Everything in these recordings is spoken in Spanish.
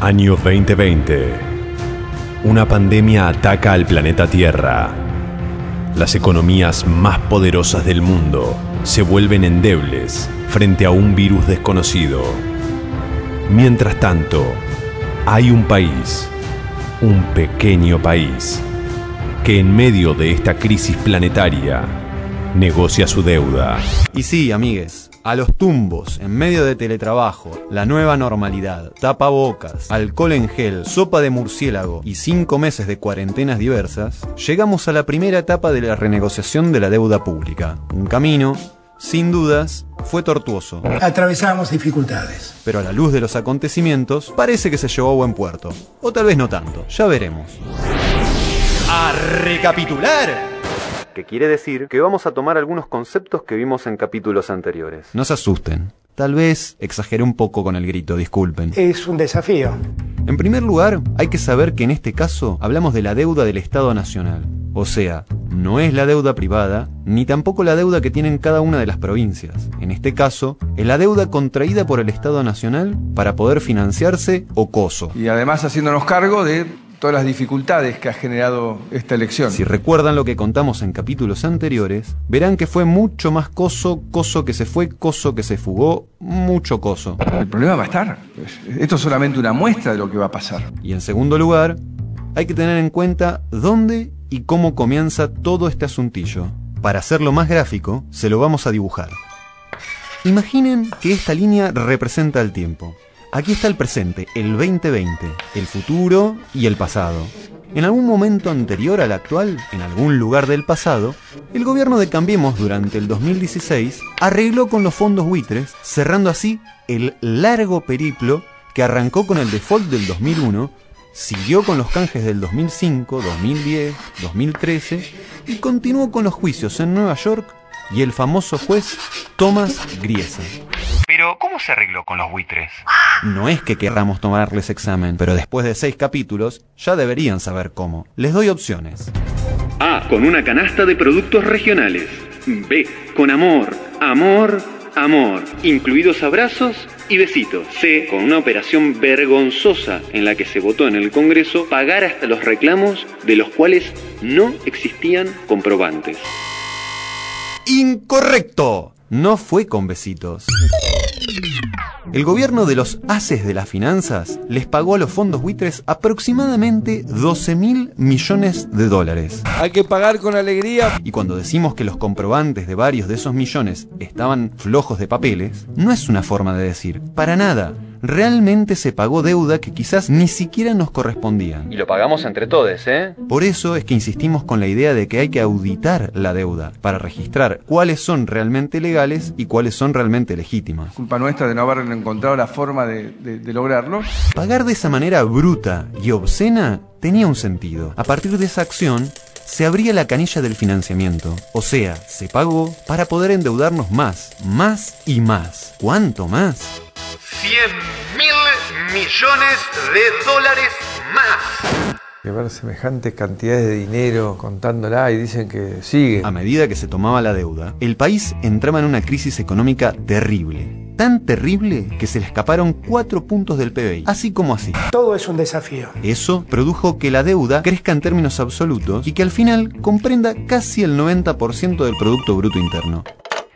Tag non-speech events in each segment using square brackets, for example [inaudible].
Año 2020. Una pandemia ataca al planeta Tierra. Las economías más poderosas del mundo se vuelven endebles frente a un virus desconocido. Mientras tanto, hay un país, un pequeño país, que en medio de esta crisis planetaria negocia su deuda. Y sí, amigues, a los tumbos, en medio de teletrabajo, la nueva normalidad, tapabocas, alcohol en gel, sopa de murciélago y cinco meses de cuarentenas diversas, llegamos a la primera etapa de la renegociación de la deuda pública. Un camino, sin dudas, fue tortuoso. Atravesamos dificultades. Pero a la luz de los acontecimientos, parece que se llevó a buen puerto. O tal vez no tanto, ya veremos. ¡A recapitular! Que quiere decir que vamos a tomar algunos conceptos que vimos en capítulos anteriores. No se asusten. Tal vez exageré un poco con el grito, disculpen. Es un desafío. En primer lugar, hay que saber que en este caso hablamos de la deuda del Estado Nacional. O sea, no es la deuda privada, ni tampoco la deuda que tienen cada una de las provincias. En este caso, es la deuda contraída por el Estado Nacional para poder financiarse o coso. Y además haciéndonos cargo de todas las dificultades que ha generado esta elección. Si recuerdan lo que contamos en capítulos anteriores, verán que fue mucho más coso, coso que se fue, coso que se fugó, mucho coso. El problema va a estar. Esto es solamente una muestra de lo que va a pasar. Y en segundo lugar, hay que tener en cuenta dónde y cómo comienza todo este asuntillo. Para hacerlo más gráfico, se lo vamos a dibujar. Imaginen que esta línea representa el tiempo. Aquí está el presente, el 2020, el futuro y el pasado. En algún momento anterior al actual, en algún lugar del pasado, el gobierno de Cambiemos durante el 2016 arregló con los fondos buitres, cerrando así el largo periplo que arrancó con el default del 2001, siguió con los canjes del 2005, 2010, 2013 y continuó con los juicios en Nueva York y el famoso juez Thomas Griesa. Pero, ¿cómo se arregló con los buitres? No es que querramos tomarles examen, pero después de seis capítulos ya deberían saber cómo. Les doy opciones. A. Con una canasta de productos regionales. B. Con amor, amor, amor, incluidos abrazos y besitos. C. Con una operación vergonzosa en la que se votó en el Congreso pagar hasta los reclamos de los cuales no existían comprobantes. Incorrecto. No fue con besitos. El gobierno de los haces de las finanzas les pagó a los fondos buitres aproximadamente 12 mil millones de dólares. Hay que pagar con alegría. Y cuando decimos que los comprobantes de varios de esos millones estaban flojos de papeles, no es una forma de decir, para nada. Realmente se pagó deuda que quizás ni siquiera nos correspondían. Y lo pagamos entre todos, ¿eh? Por eso es que insistimos con la idea de que hay que auditar la deuda para registrar cuáles son realmente legales y cuáles son realmente legítimas. Culpa nuestra de no haber encontrado la forma de, de- de lograrlo. Pagar de esa manera bruta y obscena tenía un sentido. A partir de esa acción, se abría la canilla del financiamiento. O sea, se pagó para poder endeudarnos más, más y más. ¿Cuánto más? 100 mil millones de dólares más. Llevar semejante cantidad de dinero contándola y dicen que sigue. A medida que se tomaba la deuda, el país entraba en una crisis económica terrible. Tan terrible que se le escaparon cuatro puntos del PBI, así como así. Todo es un desafío. Eso produjo que la deuda crezca en términos absolutos y que al final comprenda casi el 90% del Producto Bruto Interno.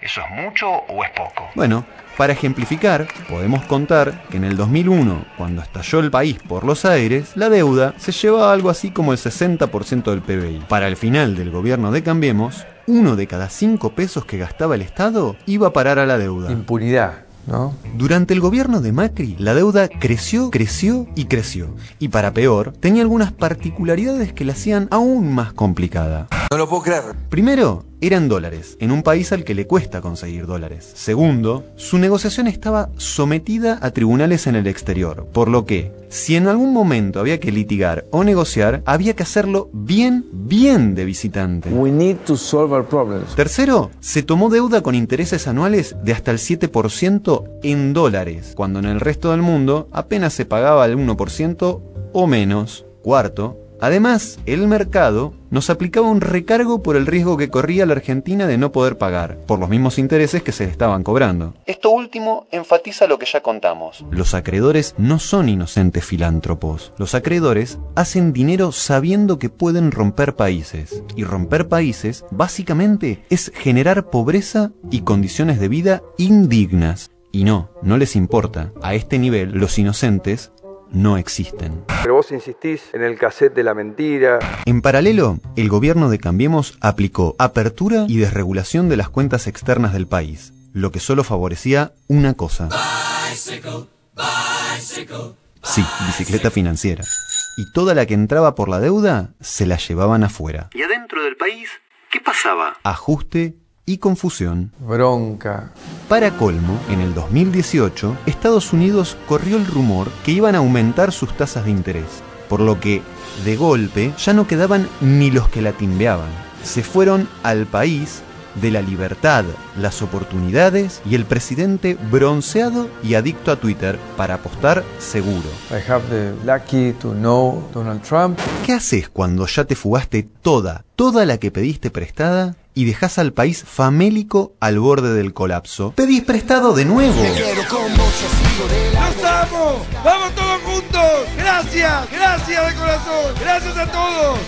¿Eso es mucho o es poco? Bueno, para ejemplificar, podemos contar que en el 2001, cuando estalló el país por los aires, la deuda se llevaba algo así como el 60% del PBI. Para el final del gobierno de Cambiemos, uno de cada cinco pesos que gastaba el Estado iba a parar a la deuda. Impunidad, ¿no? Durante el gobierno de Macri, la deuda creció, creció y creció. Y para peor, tenía algunas particularidades que la hacían aún más complicada. No lo puedo creer. Primero, era en dólares, en un país al que le cuesta conseguir dólares. Segundo, su negociación estaba sometida a tribunales en el exterior, por lo que, si en algún momento había que litigar o negociar, había que hacerlo bien, bien de visitante. We need to solve our problems. Tercero, se tomó deuda con intereses anuales de hasta el 7% en dólares, cuando en el resto del mundo apenas se pagaba el 1% o menos. Cuarto, además, el mercado nos aplicaba un recargo por el riesgo que corría la Argentina de no poder pagar, por los mismos intereses que se le estaban cobrando. Esto último enfatiza lo que ya contamos. Los acreedores no son inocentes filántropos. Los acreedores hacen dinero sabiendo que pueden romper países. Y romper países, básicamente, es generar pobreza y condiciones de vida indignas. Y no, no les importa. A este nivel, los inocentes no existen. Pero vos insistís en el cassette de la mentira. En paralelo, el gobierno de Cambiemos aplicó apertura y desregulación de las cuentas externas del país, lo que solo favorecía una cosa. Sí, bicicleta financiera. Y toda la que entraba por la deuda se la llevaban afuera. ¿Y adentro del país qué pasaba? Ajuste y confusión. Bronca. Para colmo, en el 2018, Estados Unidos corrió el rumor que iban a aumentar sus tasas de interés, por lo que, de golpe, ya no quedaban ni los que la timbeaban. Se fueron al país de la libertad, las oportunidades y el presidente bronceado y adicto a Twitter para apostar seguro. I have the lucky to know Donald Trump. ¿Qué haces cuando ya te fugaste toda, toda la que pediste prestada y dejas al país famélico al borde del colapso? Pedís prestado de nuevo. ¡Vamos todos juntos! ¡Gracias! ¡Gracias de corazón! ¡Gracias a todos!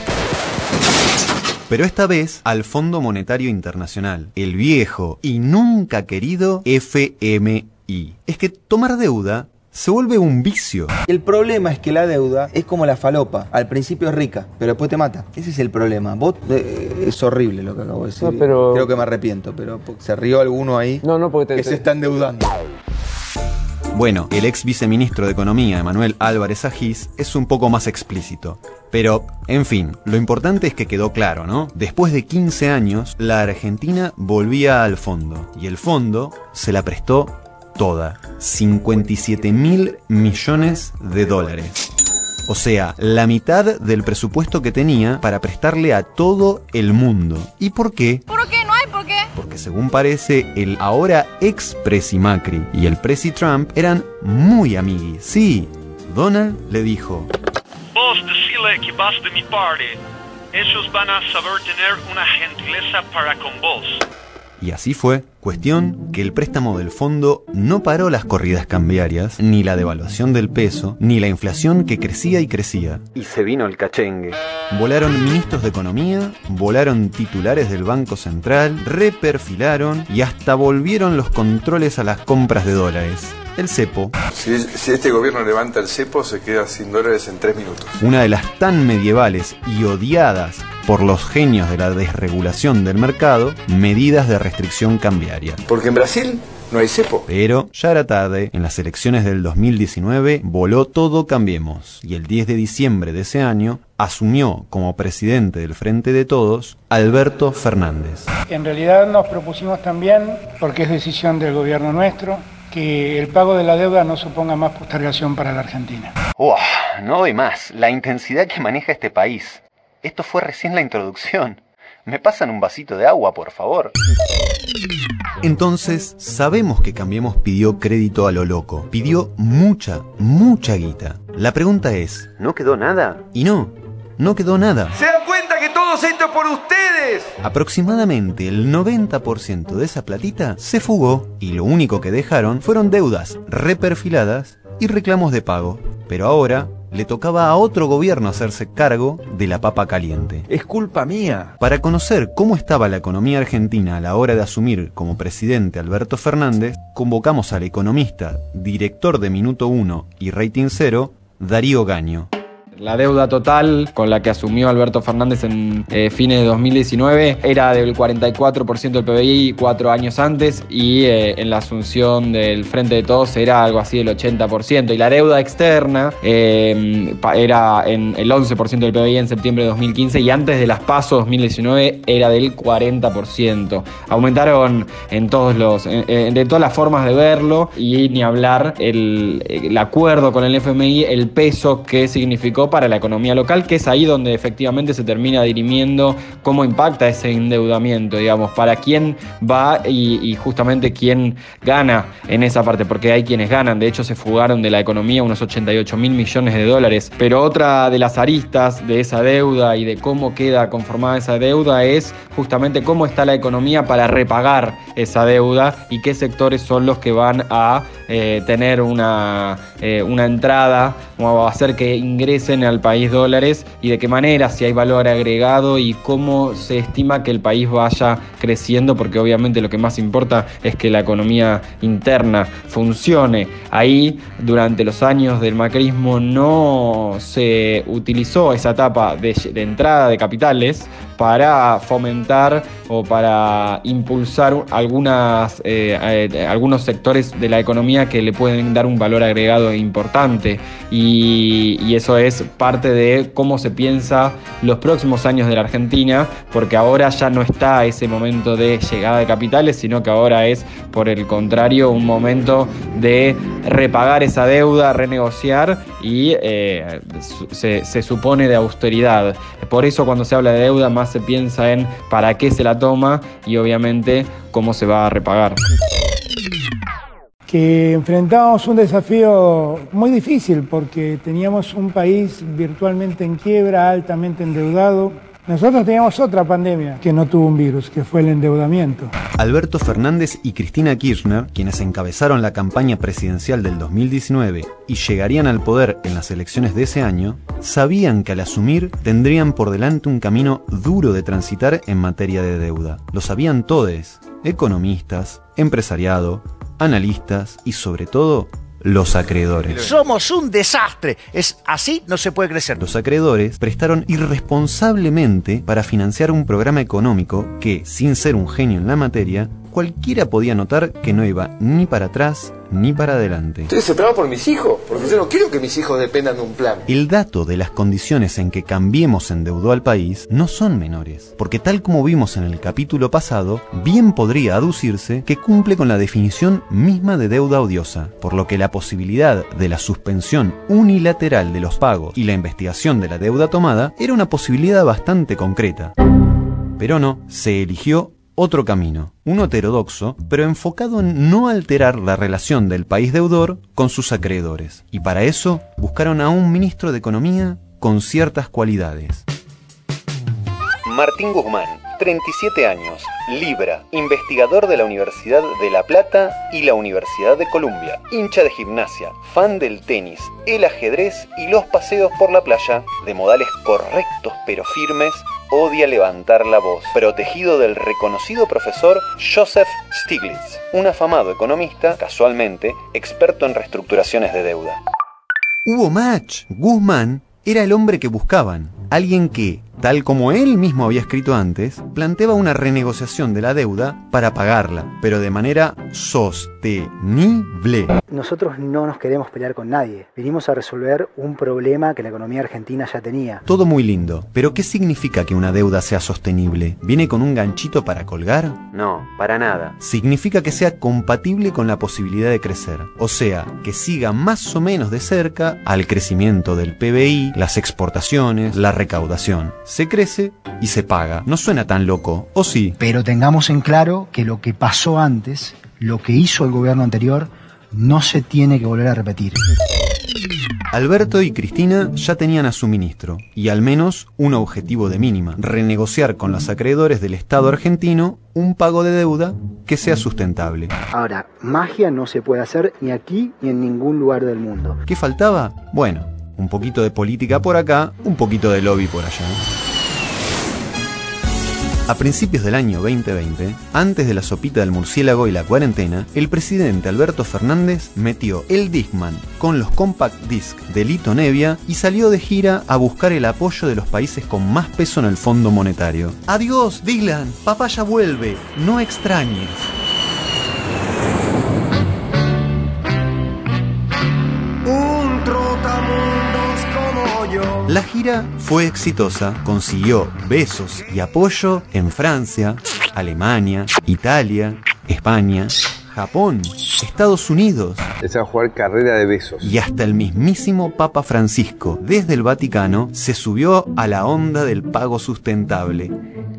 Pero esta vez al Fondo Monetario Internacional, el viejo y nunca querido FMI. Es que tomar deuda se vuelve un vicio. El problema es que la deuda es como la falopa. Al principio es rica, pero después te mata. Ese es el problema. Vos, eh, es horrible lo que acabo de decir. No, pero- Creo que me arrepiento, pero se rió alguno ahí No, no, porque te. que se está endeudando. Bueno, el ex viceministro de Economía, Emanuel Álvarez Agís, es un poco más explícito. Pero, en fin, lo importante es que quedó claro, ¿no? Después de 15 años, la Argentina volvía al fondo. Y el fondo se la prestó toda. 57 mil millones de dólares. O sea, la mitad del presupuesto que tenía para prestarle a todo el mundo. ¿Y por qué? ¿Por qué? ¿No hay por qué? Porque según parece, el ahora ex Presi Macri y el Presi Trump eran muy amiguis. Sí, Donald le dijo, Vos decile que vas de mi parte. Ellos van a saber tener una gentileza para con vos. y así fue. Cuestión que el préstamo del fondo no paró las corridas cambiarias, ni la devaluación del peso, ni la inflación que crecía y crecía. Y se vino el cachengue. Volaron ministros de economía, volaron titulares del Banco Central, reperfilaron y hasta volvieron los controles a las compras de dólares. El cepo, Si, si este gobierno levanta el cepo, se queda sin dólares en tres minutos. una de las tan medievales y odiadas por los genios de la desregulación del mercado, medidas de restricción cambiaria. Porque en Brasil no hay cepo. Pero ya era tarde, en las elecciones del 2019 voló todo Cambiemos y el 10 de diciembre de ese año asumió como presidente del Frente de Todos Alberto Fernández. En realidad nos propusimos también, porque es decisión del gobierno nuestro, que el pago de la deuda no suponga más postergación para la Argentina. no doy más, la intensidad que maneja este país. Esto fue recién la introducción. ¿Me pasan un vasito de agua, por favor? Entonces, sabemos que Cambiemos pidió crédito a lo loco. Pidió mucha, mucha guita. La pregunta es, ¿no quedó nada? Y no, no quedó nada. ¿Se dan cuenta que todo esto es por ustedes? Aproximadamente el 90% de esa platita se fugó y lo único que dejaron fueron deudas reperfiladas y reclamos de pago. Pero ahora le tocaba a otro gobierno hacerse cargo de la papa caliente. Es culpa mía. Para conocer cómo estaba la economía argentina a la hora de asumir como presidente Alberto Fernández, convocamos al economista, director de Minuto 1 y Rating 0, Darío Gaño. La deuda total con la que asumió Alberto Fernández en eh, fines de 2019 era del 44% del PBI cuatro años antes y eh, en la asunción del Frente de Todos era algo así del 80%. Y la deuda externa eh, era en el 11% del PBI en septiembre de 2015 y antes de las PASO 2019 era del 40%. Aumentaron en todos los, de todas las formas de verlo y ni hablar el acuerdo con el FMI, el peso que significó para la economía local, que es ahí donde efectivamente se termina dirimiendo cómo impacta ese endeudamiento, digamos, para quién va y, justamente quién gana en esa parte, porque hay quienes ganan, de hecho se fugaron de la economía unos 88 mil millones de dólares, pero otra de las aristas de esa deuda y de cómo queda conformada esa deuda es justamente cómo está la economía para repagar esa deuda y qué sectores son los que van a eh, tener una, eh, una entrada o hacer que ingresen al país dólares y de qué manera, si hay valor agregado y cómo se estima que el país vaya creciendo, porque obviamente lo que más importa es que la economía interna funcione. Ahí, durante los años del macrismo, no se utilizó esa etapa de, entrada de capitales para fomentar o para impulsar algunas, eh, algunos sectores de la economía que le pueden dar un valor agregado importante y, eso es parte de cómo se piensa los próximos años de la Argentina, porque ahora ya no está ese momento de llegada de capitales, sino que ahora es, por el contrario, un momento de repagar esa deuda, renegociar y eh, se, se supone de austeridad. Por eso cuando se habla de deuda más se piensa en para qué se la toma y obviamente cómo se va a repagar que enfrentábamos un desafío muy difícil porque teníamos un país virtualmente en quiebra, altamente endeudado. Nosotros teníamos otra pandemia que no tuvo un virus, que fue el endeudamiento. Alberto Fernández y Cristina Kirchner, quienes encabezaron la campaña presidencial del 2019 y llegarían al poder en las elecciones de ese año, sabían que al asumir tendrían por delante un camino duro de transitar en materia de deuda. Lo sabían todos, economistas, empresariado, analistas y sobre todo los acreedores. Somos un desastre. Es así, no se puede crecer. Los acreedores prestaron irresponsablemente para financiar un programa económico que, sin ser un genio en la materia, cualquiera podía notar que no iba ni para atrás ni para adelante. Estoy desesperado por mis hijos, porque yo no quiero que mis hijos dependan de un plan. El dato de las condiciones en que Cambiemos endeudó al país no son menores, porque tal como vimos en el capítulo pasado, bien podría aducirse que cumple con la definición misma de deuda odiosa, por lo que la posibilidad de la suspensión unilateral de los pagos y la investigación de la deuda tomada era una posibilidad bastante concreta. Pero no, se eligió otro camino, uno heterodoxo, pero enfocado en no alterar la relación del país deudor con sus acreedores. Y para eso buscaron a un ministro de Economía con ciertas cualidades. Martín Guzmán, 37 años, Libra, investigador de la Universidad de La Plata y la Universidad de Columbia, hincha de gimnasia, fan del tenis, el ajedrez y los paseos por la playa, de modales correctos pero firmes, odia levantar la voz, protegido del reconocido profesor Joseph Stiglitz, un afamado economista, casualmente, experto en reestructuraciones de deuda. Hubo match. Guzmán era el hombre que buscaban, alguien que, tal como él mismo había escrito antes, planteaba una renegociación de la deuda para pagarla, pero de manera sostenible. Nosotros no nos queremos pelear con nadie, venimos a resolver un problema que la economía argentina ya tenía. Todo muy lindo, pero ¿qué significa que una deuda sea sostenible? ¿Viene con un ganchito para colgar? No, para nada. Significa que sea compatible con la posibilidad de crecer, o sea, que siga más o menos de cerca al crecimiento del PBI, las exportaciones, la recaudación se crece y se paga. No suena tan loco, ¿o sí? Pero tengamos en claro que lo que pasó antes, lo que hizo el gobierno anterior, no se tiene que volver a repetir. Alberto y Cristina ya tenían a su ministro, y al menos un objetivo de mínima, renegociar con los acreedores del Estado argentino un pago de deuda que sea sustentable. Ahora, magia no se puede hacer ni aquí ni en ningún lugar del mundo. ¿Qué faltaba? Bueno, un poquito de política por acá, un poquito de lobby por allá. A principios del año 2020, antes de la sopita del murciélago y la cuarentena, el presidente Alberto Fernández metió el Discman con los compact disc de Lito Nevia y salió de gira a buscar el apoyo de los países con más peso en el Fondo Monetario. Adiós, Dylan, papá ya vuelve, no extrañes. La gira fue exitosa, consiguió besos y apoyo en Francia, Alemania, Italia, España, Japón, Estados Unidos Es a jugar carrera de besos. y hasta el mismísimo Papa Francisco, desde el Vaticano, se subió a la onda del pago sustentable.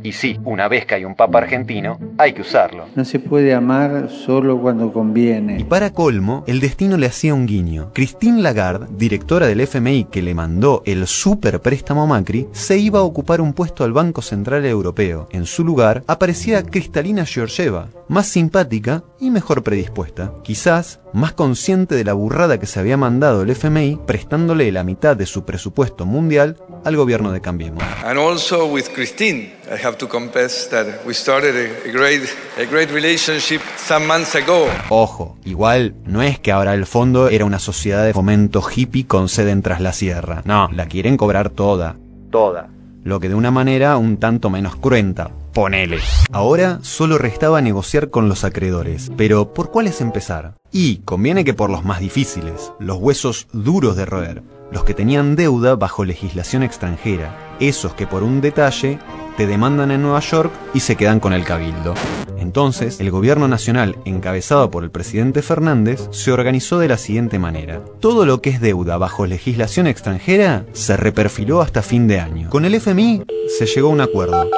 Y sí, una vez que hay un Papa argentino, hay que usarlo. No se puede amar solo cuando Y conviene. para colmo, el destino le hacía un guiño. Christine Lagarde, directora del FMI que le mandó el super préstamo a Macri, se iba a ocupar un puesto al Banco Central Europeo. En su lugar aparecía Cristalina Georgieva, más simpática y mejor predispuesta. Quizás más consciente de la burrada que se había mandado el FMI, prestándole la mitad de su presupuesto mundial al gobierno de Cambiemos. And also with Christine, I have to confess that we started a, a great, a great relationship some months ago. Ojo, igual no es que ahora el fondo era una sociedad de fomento hippie con sede en Tras la Sierra. No, la quieren cobrar toda. Toda. Lo que de una manera un tanto menos cruenta. Ponele. Ahora solo restaba negociar con los acreedores. Pero ¿por cuáles empezar? Y conviene que por los más difíciles, los huesos duros de roer, los que tenían deuda bajo legislación extranjera, esos que por un detalle te demandan en Nueva York y se quedan con el cabildo. Entonces, el gobierno nacional, encabezado por el presidente Fernández, se organizó de la siguiente manera. Todo lo que es deuda bajo legislación extranjera se reperfiló hasta fin de año. Con el FMI se llegó a un acuerdo.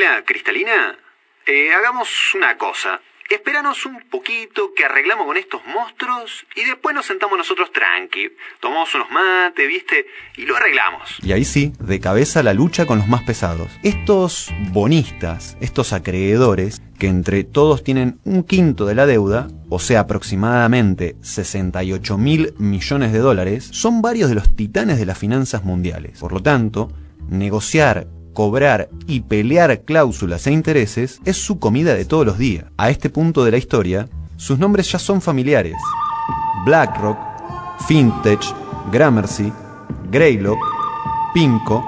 Hola, Cristalina. Eh, hagamos una cosa. Espéranos un poquito que arreglamos con estos monstruos y después nos sentamos nosotros tranqui. Tomamos unos mates, ¿viste? Y lo arreglamos. Y ahí sí, de cabeza la lucha con los más pesados. Estos bonistas, estos acreedores, que entre todos tienen un quinto de la deuda, o sea aproximadamente 68 mil millones de dólares, son varios de los titanes de las finanzas mundiales. Por lo tanto, negociar cobrar y pelear cláusulas e intereses es su comida de todos los días. A este punto de la historia, sus nombres ya son familiares. BlackRock, Fintech, Gramercy, Greylock, Pinco,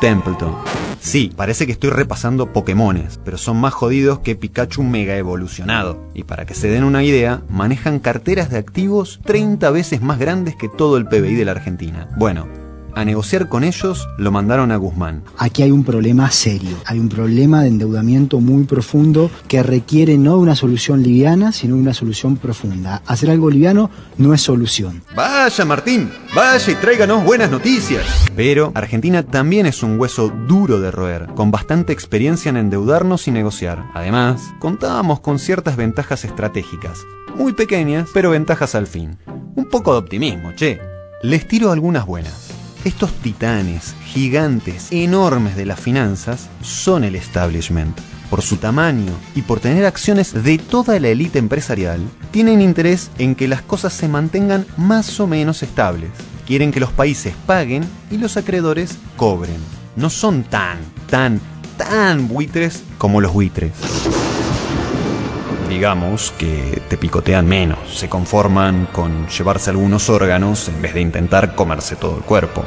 Templeton. Sí, parece que estoy repasando Pokémones, pero son más jodidos que Pikachu mega evolucionado. Y para que se den una idea, manejan carteras de activos 30 veces más grandes que todo el PBI de la Argentina. Bueno, a negociar con ellos lo mandaron a Guzmán. Aquí hay un problema serio, hay un problema de endeudamiento muy profundo que requiere no una solución liviana, sino una solución profunda. Hacer algo liviano no es solución. Vaya Martín, vaya y tráiganos buenas noticias. Pero Argentina también es un hueso duro de roer, con bastante experiencia en endeudarnos y negociar. Además, contábamos con ciertas ventajas estratégicas, muy pequeñas, pero ventajas al fin. Un poco de optimismo, che. Les tiro algunas buenas. Estos titanes, gigantes, enormes de las finanzas, son el establishment. Por su tamaño y por tener acciones de toda la élite empresarial, tienen interés en que las cosas se mantengan más o menos estables. Quieren que los países paguen y los acreedores cobren. No son tan, tan, tan buitres como los buitres digamos que te picotean menos, se conforman con llevarse algunos órganos en vez de intentar comerse todo el cuerpo.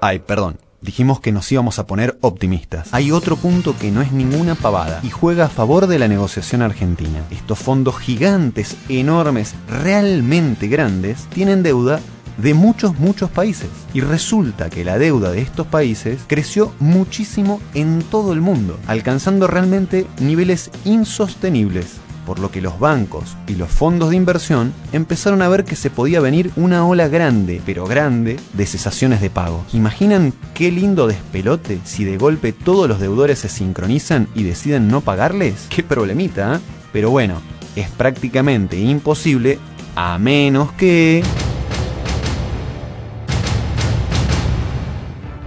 Ay, perdón. Dijimos que nos íbamos a poner optimistas. Hay otro punto que no es ninguna pavada y juega a favor de la negociación argentina. Estos fondos gigantes, enormes, realmente grandes, tienen deuda de muchos, muchos países. Y resulta que la deuda de estos países creció muchísimo en todo el mundo, alcanzando realmente niveles insostenibles por lo que los bancos y los fondos de inversión empezaron a ver que se podía venir una ola grande, pero grande, de cesaciones de pagos. ¿Imaginan qué lindo despelote si de golpe todos los deudores se sincronizan y deciden no pagarles? Qué problemita, ¿eh? Pero bueno, es prácticamente imposible a menos que...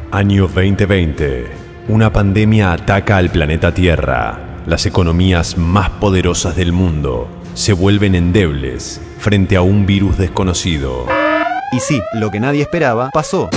Año 2020. Una pandemia ataca al planeta Tierra. Las economías más poderosas del mundo se vuelven endebles frente a un virus desconocido. Y sí, lo que nadie esperaba pasó.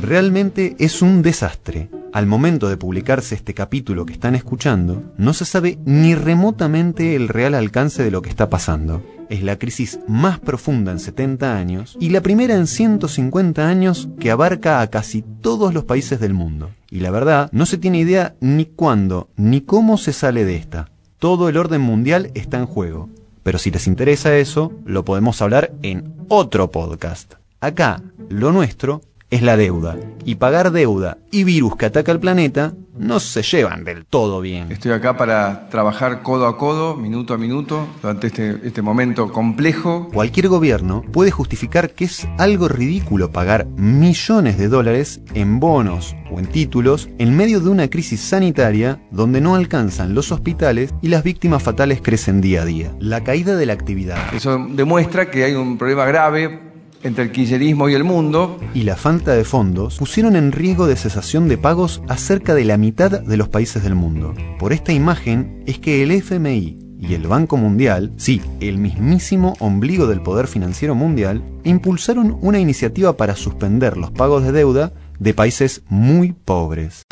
Realmente es un desastre. Al momento de publicarse este capítulo que están escuchando, no se sabe ni remotamente el real alcance de lo que está pasando. Es la crisis más profunda en 70 años y la primera en 150 años que abarca a casi todos los países del mundo. Y la verdad, no se tiene idea ni cuándo ni cómo se sale de esta. Todo el orden mundial está en juego. Pero si les interesa eso, lo podemos hablar en otro podcast. Acá, lo nuestro es la deuda. Y pagar deuda y virus que ataca al planeta no se llevan del todo bien. Estoy acá para trabajar codo a codo, minuto a minuto, durante este, este momento complejo. Cualquier gobierno puede justificar que es algo ridículo pagar millones de dólares en bonos o en títulos en medio de una crisis sanitaria donde no alcanzan los hospitales y las víctimas fatales crecen día a día. La caída de la actividad. Eso demuestra que hay un problema grave entre el kirchnerismo y el mundo. Y la falta de fondos pusieron en riesgo de cesación de pagos a cerca de la mitad de los países del mundo. Por esta imagen es que el FMI y el Banco Mundial, sí, el mismísimo ombligo del poder financiero mundial, impulsaron una iniciativa para suspender los pagos de deuda de países muy pobres.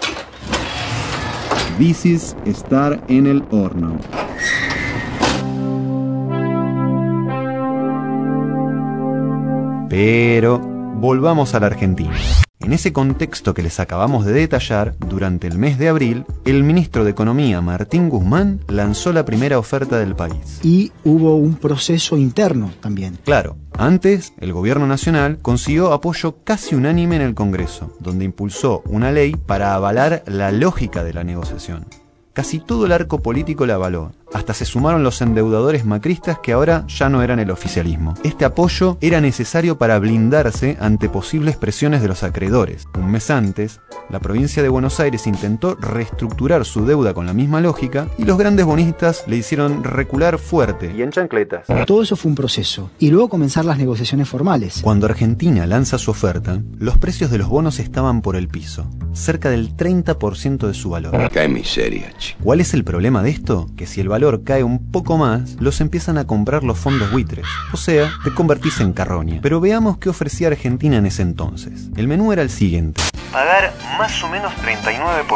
This is estar en el horno. Pero volvamos a la Argentina. En ese contexto que les acabamos de detallar, durante el mes de abril, el ministro de Economía Martín Guzmán lanzó la primera oferta del país. Y hubo un proceso interno también. Claro, antes el gobierno nacional consiguió apoyo casi unánime en el Congreso, donde impulsó una ley para avalar la lógica de la negociación. Casi todo el arco político la avaló, hasta se sumaron los endeudadores macristas que ahora ya no eran el oficialismo. Este apoyo era necesario para blindarse ante posibles presiones de los acreedores. Un mes antes, la provincia de Buenos Aires intentó reestructurar su deuda con la misma lógica y los grandes bonistas le hicieron recular fuerte y en chancletas. Todo eso fue un proceso y luego comenzar las negociaciones formales. Cuando Argentina lanza su oferta, los precios de los bonos estaban por el piso, cerca del 30% de su valor. Qué miseria, ¿Cuál es el problema de esto? Que si el valor cae un poco más, los empiezan a comprar los fondos buitres. O sea, te convertís en carroña. Pero veamos qué ofrecía Argentina en ese entonces. El menú era el siguiente. Pagar más o menos 39%,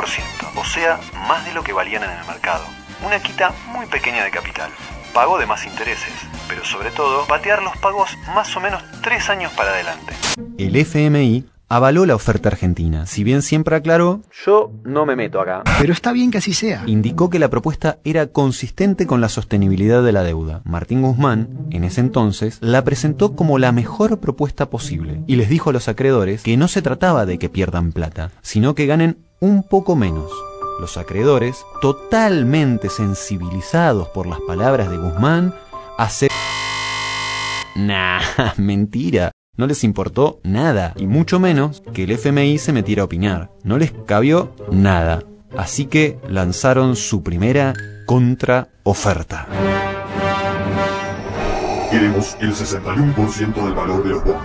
o sea, más de lo que valían en el mercado. Una quita muy pequeña de capital. Pago de más intereses, pero sobre todo, patear los pagos más o menos tres años para adelante. El FMI avaló la oferta argentina, si bien siempre aclaró, yo no me meto acá. Pero está bien que así sea. Indicó que la propuesta era consistente con la sostenibilidad de la deuda. Martín Guzmán, en ese entonces, la presentó como la mejor propuesta posible y les dijo a los acreedores que no se trataba de que pierdan plata, sino que ganen un poco menos. Los acreedores, totalmente sensibilizados por las palabras de Guzmán, hace... [laughs] Nah, mentira. No les importó nada, y mucho menos que el FMI se metiera a opinar. No les cabió nada. Así que lanzaron su primera contraoferta. Queremos el 61% del valor de los bonos.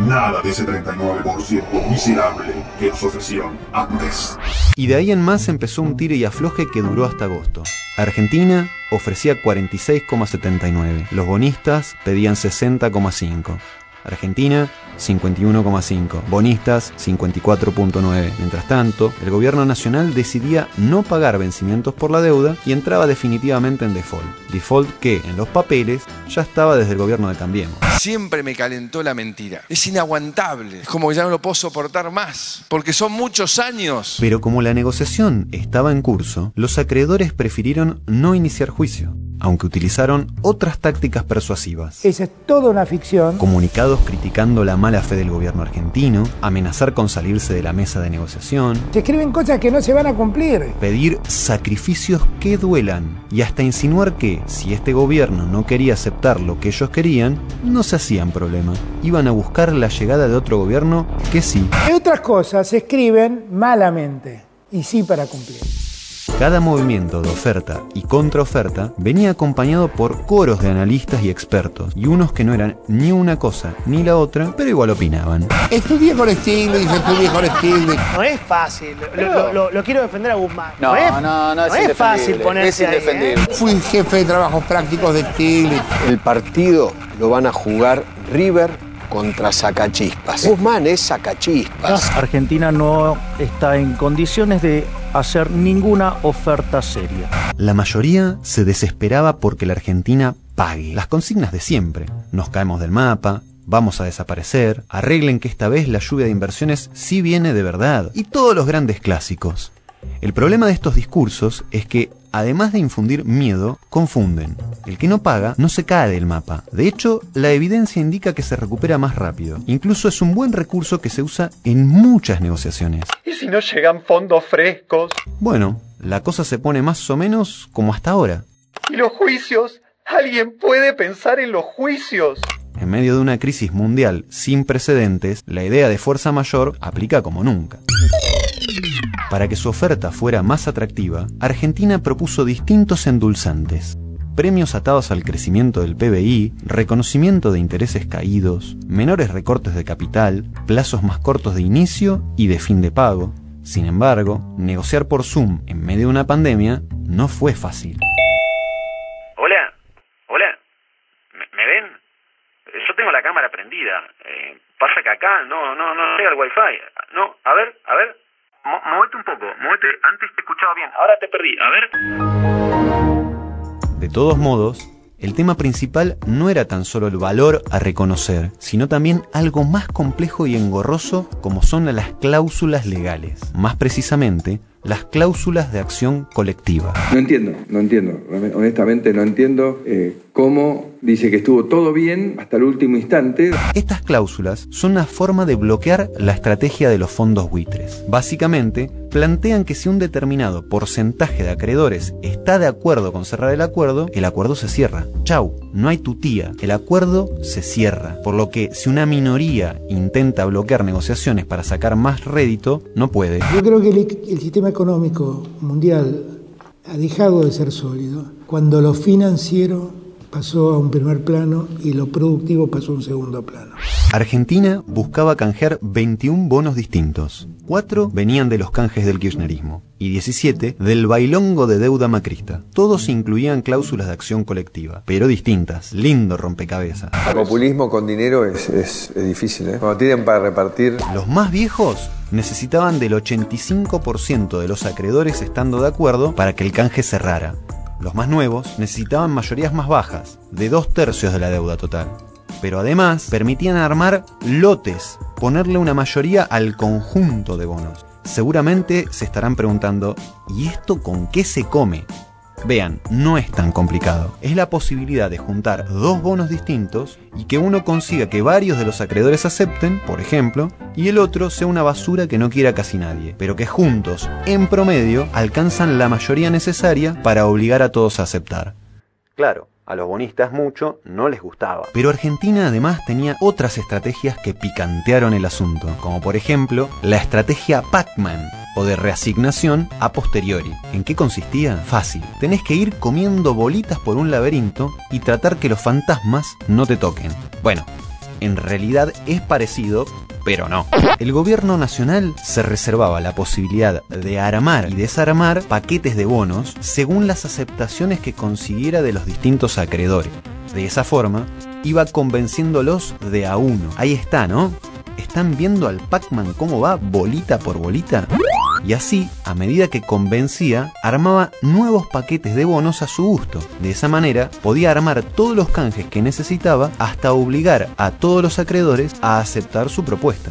Nada de ese 39% miserable que nos ofrecieron antes. Y de ahí en más empezó un tire y afloje que duró hasta agosto. Argentina ofrecía 46,79. Los bonistas pedían 60,5. Argentina 51,5, bonistas 54,9. Mientras tanto, el gobierno nacional decidía no pagar vencimientos por la deuda y entraba definitivamente en default. Default que, en los papeles, ya estaba desde el gobierno de Cambiemos. Siempre me calentó la mentira. Es inaguantable. Es como que ya no lo puedo soportar más. Porque son muchos años. Pero como la negociación estaba en curso, los acreedores prefirieron no iniciar juicio aunque utilizaron otras tácticas persuasivas. Esa es toda una ficción. Comunicados criticando la mala fe del gobierno argentino, amenazar con salirse de la mesa de negociación. Se escriben cosas que no se van a cumplir. Pedir sacrificios que duelan y hasta insinuar que, si este gobierno no quería aceptar lo que ellos querían, no se hacían problema. Iban a buscar la llegada de otro gobierno que sí. Otras cosas se escriben malamente y sí para cumplir. Cada movimiento de oferta y contraoferta venía acompañado por coros de analistas y expertos, y unos que no eran ni una cosa ni la otra, pero igual opinaban. Estudié con Stiglitz, estudié con Stiglitz. No es fácil, lo, lo- lo quiero defender a Guzmán. No, es, no, no es es fácil ponerse es ahí. ¿eh? Fui jefe de trabajos prácticos de Stiglitz. El partido lo van a jugar River contra sacachispas. Guzmán es sacachispas. Argentina no está en condiciones de hacer ninguna oferta seria. La mayoría se desesperaba porque la Argentina pague. Las consignas de siempre. Nos caemos del mapa, vamos a desaparecer, arreglen que esta vez la lluvia de inversiones sí viene de verdad. Y todos los grandes clásicos. El problema de estos discursos es que, además de infundir miedo, confunden. El que no paga no se cae del mapa. De hecho, la evidencia indica que se recupera más rápido. Incluso es un buen recurso que se usa en muchas negociaciones. ¿Y si no llegan fondos frescos? Bueno, la cosa se pone más o menos como hasta ahora. ¿Y los juicios? ¿Alguien puede pensar en los juicios? En medio de una crisis mundial sin precedentes, la idea de fuerza mayor aplica como nunca. Para que su oferta fuera más atractiva, Argentina propuso distintos endulzantes. Premios atados al crecimiento del PBI, reconocimiento de intereses caídos, menores recortes de capital, plazos más cortos de inicio y de fin de pago. Sin embargo, negociar por Zoom en medio de una pandemia no fue fácil. Hola, hola, ¿me, ven? Yo tengo la cámara prendida. Eh, pasa que acá no, no, no llega el wifi. No, a ver, a ver. Movete un poco, movete. Antes te escuchaba bien, ahora te perdí. A ver. De todos modos, el tema principal no era tan solo el valor a reconocer, sino también algo más complejo y engorroso como son las cláusulas legales. Más precisamente, las cláusulas de acción colectiva. No entiendo, no entiendo. Honestamente no entiendo eh, cómo dice que estuvo todo bien hasta el último instante. Estas cláusulas son una forma de bloquear la estrategia de los fondos buitres. Básicamente, plantean que si un determinado porcentaje de acreedores está de acuerdo con cerrar el acuerdo, el acuerdo se cierra. Chau, no hay tutía, el acuerdo se cierra. Por lo que si una minoría intenta bloquear negociaciones para sacar más rédito, no puede. Yo creo que el, el sistema económico mundial ha dejado de ser sólido cuando lo financiero pasó a un primer plano y lo productivo pasó a un segundo plano. Argentina buscaba canjear 21 bonos distintos. 4 venían de los canjes del kirchnerismo y 17 del bailongo de deuda macrista. Todos incluían cláusulas de acción colectiva, pero distintas. Lindo rompecabezas. El populismo con dinero es, es- es difícil, ¿eh? Cuando tienen para repartir. Los más viejos necesitaban del 85% de los acreedores estando de acuerdo para que el canje cerrara. Los más nuevos necesitaban mayorías más bajas, de dos tercios de la deuda total. Pero además permitían armar lotes, ponerle una mayoría al conjunto de bonos. Seguramente se estarán preguntando, ¿y esto con qué se come? Vean, no es tan complicado. Es la posibilidad de juntar dos bonos distintos y que uno consiga que varios de los acreedores acepten, por ejemplo, y el otro sea una basura que no quiera casi nadie, pero que juntos, en promedio, alcanzan la mayoría necesaria para obligar a todos a aceptar. Claro, a los bonistas mucho no les gustaba. Pero Argentina además tenía otras estrategias que picantearon el asunto, como por ejemplo la estrategia Pac-Man o de reasignación a posteriori. ¿En qué consistía? Fácil. Tenés que ir comiendo bolitas por un laberinto y tratar que los fantasmas no te toquen. Bueno, en realidad es parecido, pero no. El gobierno nacional se reservaba la posibilidad de armar y desarmar paquetes de bonos según las aceptaciones que consiguiera de los distintos acreedores. De esa forma, iba convenciéndolos de a uno. Ahí está, ¿no? ¿Están viendo al Pac-Man cómo va bolita por bolita? Y así, a medida que convencía, armaba nuevos paquetes de bonos a su gusto. De esa manera, podía armar todos los canjes que necesitaba hasta obligar a todos los acreedores a aceptar su propuesta.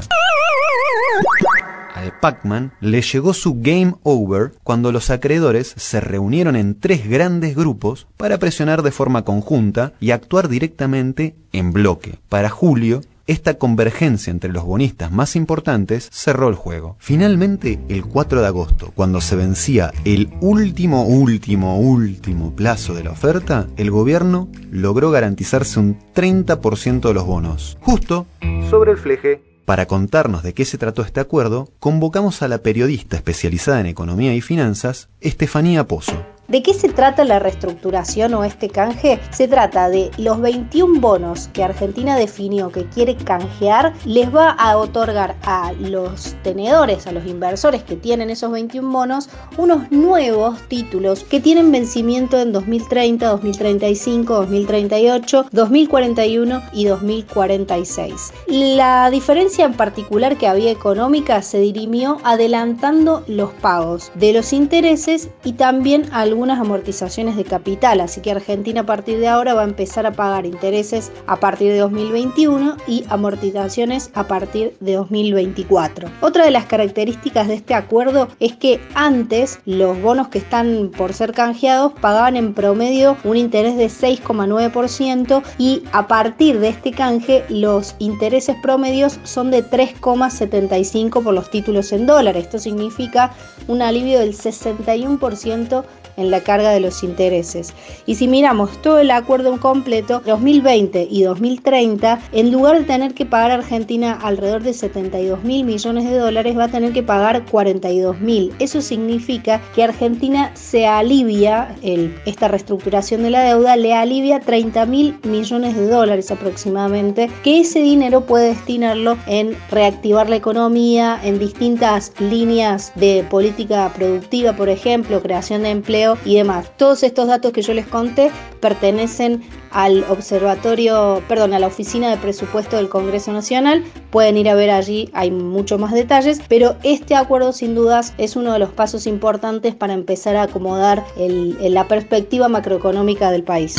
Al Pac-Man le llegó su game over cuando los acreedores se reunieron en tres grandes grupos para presionar de forma conjunta y actuar directamente en bloque. Para Julio, esta convergencia entre los bonistas más importantes cerró el juego. Finalmente, el 4 de agosto, cuando se vencía el último, último, último plazo de la oferta, el gobierno logró garantizarse un 30% de los bonos. Justo sobre el fleje. Para contarnos de qué se trató este acuerdo, convocamos a la periodista especializada en economía y finanzas, Estefanía Pozo. ¿De qué se trata la reestructuración o este canje? Se trata de los 21 bonos que Argentina definió que quiere canjear, les va a otorgar a los tenedores, a los inversores que tienen esos 21 bonos, unos nuevos títulos que tienen vencimiento en 2030, 2035, 2038, 2041 y 2046. La diferencia en particular que había económica se dirimió adelantando los pagos de los intereses y también algunas amortizaciones de capital, así que Argentina a partir de ahora va a empezar a pagar intereses a partir de 2021 y amortizaciones a partir de 2024. Otra de las características de este acuerdo es que antes los bonos que están por ser canjeados pagaban en promedio un interés de 6,9% y a partir de este canje los intereses promedios son de 3,75 por los títulos en dólares. Esto significa un alivio del 61% en la carga de los intereses. Y si miramos todo el acuerdo completo, 2020 y 2030, en lugar de tener que pagar a Argentina alrededor de 72 mil millones de dólares, va a tener que pagar 42 mil. Eso significa que Argentina se alivia, esta reestructuración de la deuda le alivia 30 mil millones de dólares aproximadamente, que ese dinero puede destinarlo en reactivar la economía, en distintas líneas de política productiva, por ejemplo, creación de empleo y demás. Todos estos datos que yo les conté pertenecen al observatorio, perdón, a la oficina de presupuesto del Congreso Nacional. Pueden ir a ver allí, hay muchos más detalles, pero este acuerdo sin dudas es uno de los pasos importantes para empezar a acomodar la perspectiva macroeconómica del país.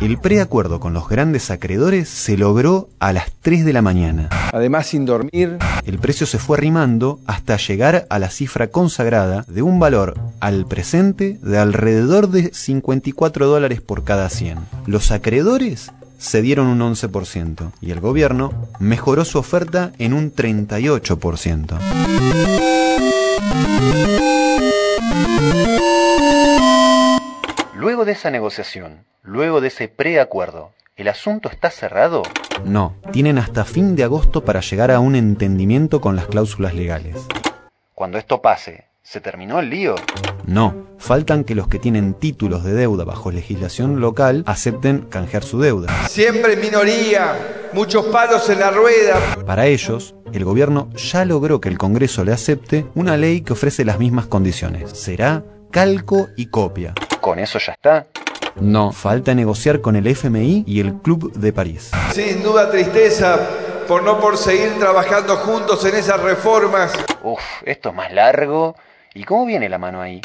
El preacuerdo con los grandes acreedores se logró a las 3 de la mañana. Además, sin dormir, el precio se fue arrimando hasta llegar a la cifra consagrada de un valor al presente de alrededor de 54 dólares por cada 100. Los acreedores cedieron un 11% y el gobierno mejoró su oferta en un 38%. De esa negociación, luego de ese preacuerdo, ¿el asunto está cerrado? No, tienen hasta fin de agosto para llegar a un entendimiento con las cláusulas legales. Cuando esto pase, ¿se terminó el lío? No, faltan que los que tienen títulos de deuda bajo legislación local acepten canjear su deuda. Siempre minoría, muchos palos en la rueda. Para ellos, el gobierno ya logró que el Congreso le acepte una ley que ofrece las mismas condiciones. Será calco y copia. ¿Con eso ya está? No, falta negociar con el FMI y el Club de París. Sin duda tristeza por no por seguir trabajando juntos en esas reformas. Uf, esto es más largo. ¿Y cómo viene la mano ahí?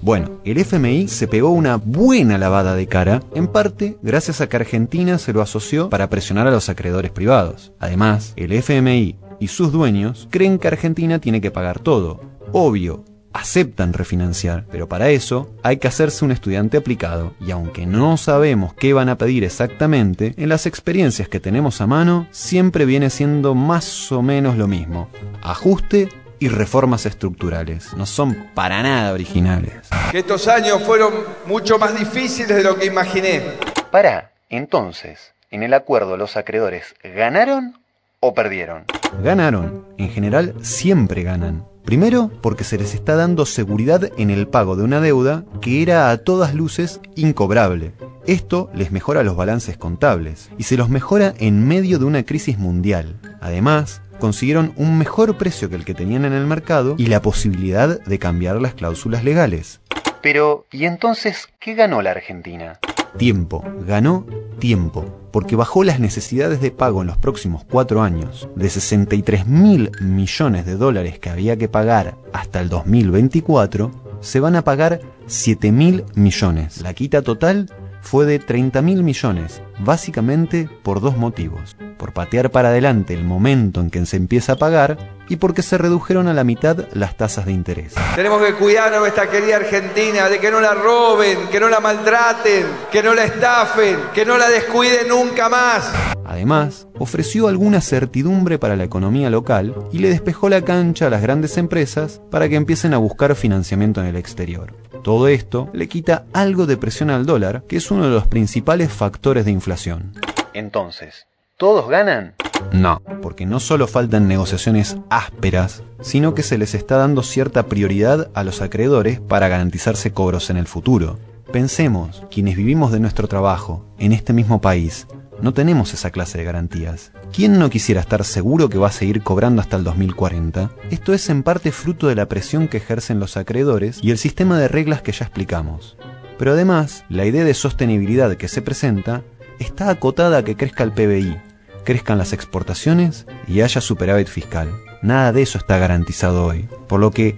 Bueno, el FMI se pegó una buena lavada de cara, en parte gracias a que Argentina se lo asoció para presionar a los acreedores privados. Además, el FMI y sus dueños creen que Argentina tiene que pagar todo. Obvio, aceptan refinanciar, pero para eso hay que hacerse un estudiante aplicado y aunque no sabemos qué van a pedir exactamente, en las experiencias que tenemos a mano siempre viene siendo más o menos lo mismo. Ajuste y reformas estructurales. No son para nada originales. Que estos años fueron mucho más difíciles de lo que imaginé. Para, entonces, en el acuerdo los acreedores ganaron o perdieron? Ganaron. En general siempre ganan. Primero, porque se les está dando seguridad en el pago de una deuda que era a todas luces incobrable. Esto les mejora los balances contables y se los mejora en medio de una crisis mundial. Además, consiguieron un mejor precio que el que tenían en el mercado y la posibilidad de cambiar las cláusulas legales. Pero, ¿y entonces qué ganó la Argentina? Tiempo, ganó tiempo, porque bajó las necesidades de pago en los próximos cuatro años de 63 mil millones de dólares que había que pagar hasta el 2024, se van a pagar 7 mil millones. La quita total fue de 30 mil millones, básicamente por dos motivos. Por patear para adelante el momento en que se empieza a pagar y porque se redujeron a la mitad las tasas de interés. Tenemos que cuidar a nuestra querida Argentina de que no la roben, que no la maltraten, que no la estafen, que no la descuiden nunca más. Además, ofreció alguna certidumbre para la economía local y le despejó la cancha a las grandes empresas para que empiecen a buscar financiamiento en el exterior. Todo esto le quita algo de presión al dólar, que es uno de los principales factores de inflación. Entonces, ¿todos ganan? No, porque no solo faltan negociaciones ásperas, sino que se les está dando cierta prioridad a los acreedores para garantizarse cobros en el futuro. Pensemos, quienes vivimos de nuestro trabajo en este mismo país, no tenemos esa clase de garantías. ¿Quién no quisiera estar seguro que va a seguir cobrando hasta el 2040? Esto es en parte fruto de la presión que ejercen los acreedores y el sistema de reglas que ya explicamos. Pero además, la idea de sostenibilidad que se presenta está acotada a que crezca el PBI, crezcan las exportaciones y haya superávit fiscal. Nada de eso está garantizado hoy. Por lo que,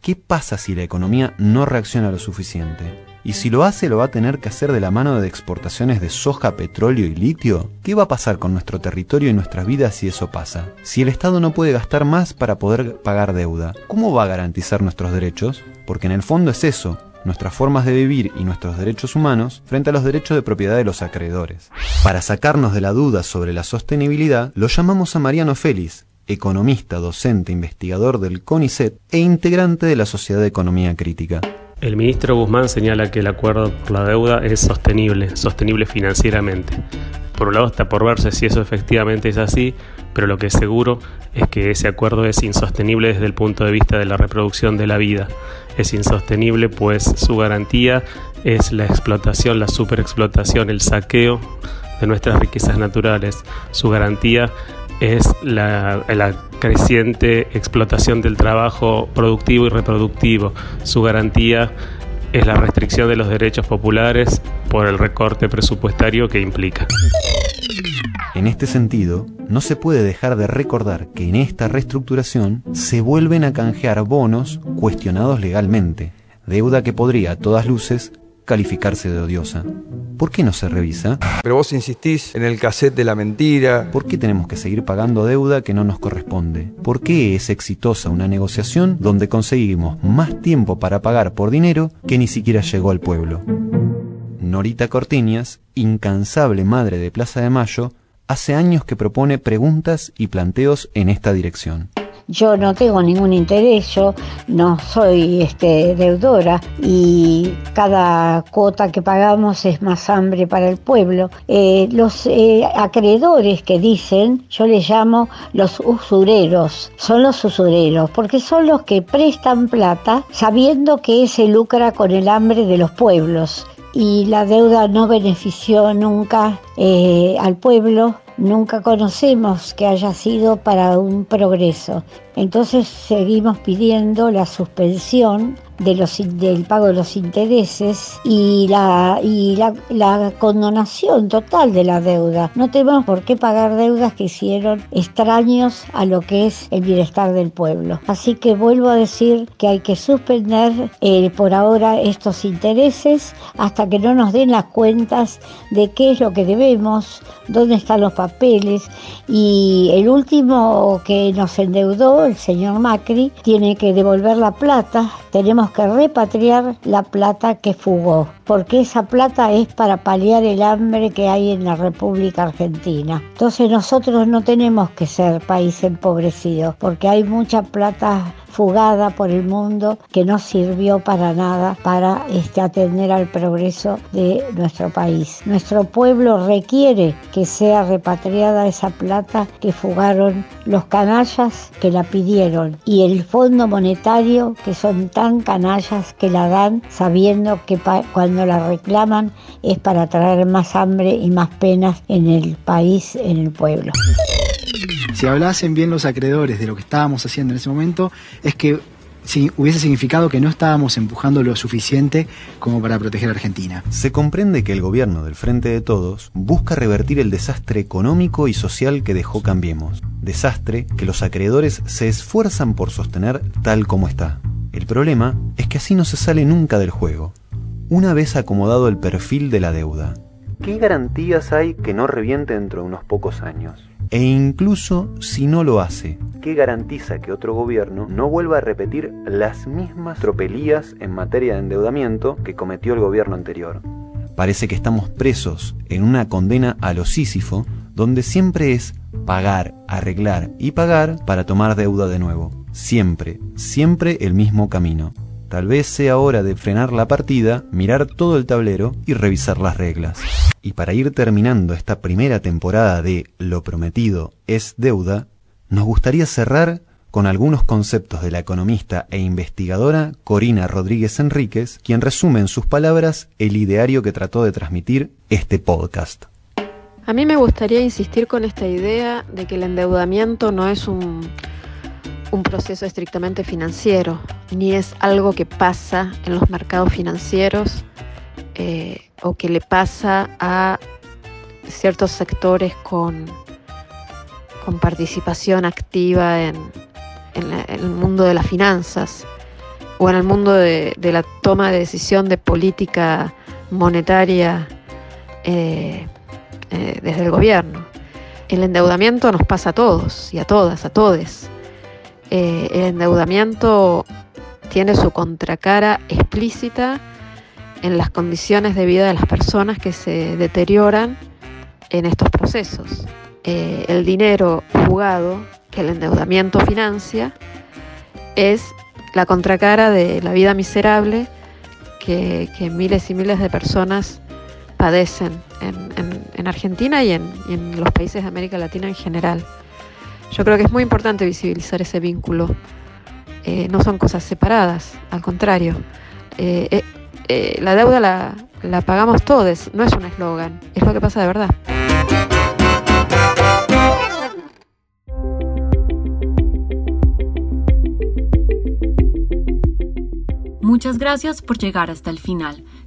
¿qué pasa si la economía no reacciona lo suficiente? Y si lo hace, lo va a tener que hacer de la mano de exportaciones de soja, petróleo y litio. ¿Qué va a pasar con nuestro territorio y nuestras vidas si eso pasa? Si el Estado no puede gastar más para poder pagar deuda, ¿cómo va a garantizar nuestros derechos? Porque en el fondo es eso, nuestras formas de vivir y nuestros derechos humanos frente a los derechos de propiedad de los acreedores. Para sacarnos de la duda sobre la sostenibilidad, lo llamamos a Mariano Félix, economista, docente, investigador del CONICET e integrante de la Sociedad de Economía Crítica. El ministro Guzmán señala que el acuerdo por la deuda es sostenible, sostenible financieramente. Por un lado está por verse si eso efectivamente es así, pero lo que es seguro es que ese acuerdo es insostenible desde el punto de vista de la reproducción de la vida. Es insostenible pues su garantía es la explotación, la superexplotación, el saqueo de nuestras riquezas naturales. Su garantía es la, creciente explotación del trabajo productivo y reproductivo. Su garantía es la restricción de los derechos populares por el recorte presupuestario que implica. En este sentido, no se puede dejar de recordar que en esta reestructuración se vuelven a canjear bonos cuestionados legalmente, deuda que podría a todas luces calificarse de odiosa. ¿Por qué no se revisa? Pero vos insistís en el cassette de la mentira. ¿Por qué tenemos que seguir pagando deuda que no nos corresponde? ¿Por qué es exitosa una negociación donde conseguimos más tiempo para pagar por dinero que ni siquiera llegó al pueblo? Norita Cortiñas, incansable madre de Plaza de Mayo, hace años que propone preguntas y planteos en esta dirección yo no tengo ningún interés, yo no soy este, deudora y cada cuota que pagamos es más hambre para el pueblo. Eh, los eh, acreedores que dicen, yo les llamo los usureros, son los usureros, porque son los que prestan plata sabiendo que se lucra con el hambre de los pueblos y la deuda no benefició nunca eh, al pueblo nunca conocemos que haya sido para un progreso. Entonces seguimos pidiendo la suspensión del pago de los intereses y, la, y la, condonación total de la deuda. No tenemos por qué pagar deudas que hicieron extraños a lo que es el bienestar del pueblo. Así que vuelvo a decir que hay que suspender eh, por ahora estos intereses hasta que no nos den las cuentas de qué es lo que debemos, dónde están los papeles y el último que nos endeudó, el señor Macri, tiene que devolver la plata. Tenemos que repatriar la plata que fugó, porque esa plata es para paliar el hambre que hay en la República Argentina. Entonces nosotros no tenemos que ser país empobrecido, porque hay mucha plata fugada por el mundo que no sirvió para nada para este, atender al progreso de nuestro país. Nuestro pueblo requiere que sea repatriada esa plata que fugaron los canallas que la pidieron y el Fondo Monetario que son tan canallas que la dan sabiendo que cuando la reclaman es para traer más hambre y más penas en el país, en el pueblo. Si hablasen bien los acreedores de lo que estábamos haciendo en ese momento, es que si hubiese significado que no estábamos empujando lo suficiente como para proteger a Argentina. Se comprende que el gobierno del Frente de Todos busca revertir el desastre económico y social que dejó Cambiemos. Desastre que los acreedores se esfuerzan por sostener tal como está. El problema es que así no se sale nunca del juego. Una vez acomodado el perfil de la deuda, ¿qué garantías hay que no reviente dentro de unos pocos años? E incluso si no lo hace, ¿qué garantiza que otro gobierno no vuelva a repetir las mismas tropelías en materia de endeudamiento que cometió el gobierno anterior? Parece que estamos presos en una condena a lo Sísifo, donde siempre es pagar, arreglar y pagar para tomar deuda de nuevo. Siempre, siempre el mismo camino. Tal vez sea hora de frenar la partida, mirar todo el tablero y revisar las reglas. y para ir terminando esta primera temporada de Lo prometido es deuda, nos gustaría cerrar con algunos conceptos de la economista e investigadora Corina Rodríguez Enríquez, quien resume en sus palabras el ideario que trató de transmitir este podcast. A mí me gustaría insistir con esta idea de que el endeudamiento no es un, un proceso estrictamente financiero, ni es algo que pasa en los mercados financieros eh, o que le pasa a ciertos sectores con, con participación activa en, el mundo de las finanzas o en el mundo de, la toma de decisión de política monetaria eh, eh, desde el gobierno. El endeudamiento nos pasa a todos y a todas, a todes. El endeudamiento tiene su contracara explícita en las condiciones de vida de las personas que se deterioran en estos procesos. Eh, el dinero jugado que el endeudamiento financia es la contracara de la vida miserable que, miles y miles de personas padecen en, Argentina y en, los países de América Latina en general. Yo creo que es muy importante visibilizar ese vínculo. Eh, no son cosas separadas, al contrario. Eh, eh, la deuda la, la pagamos todos, no es un eslogan, es lo que pasa de verdad. Muchas gracias por llegar hasta el final.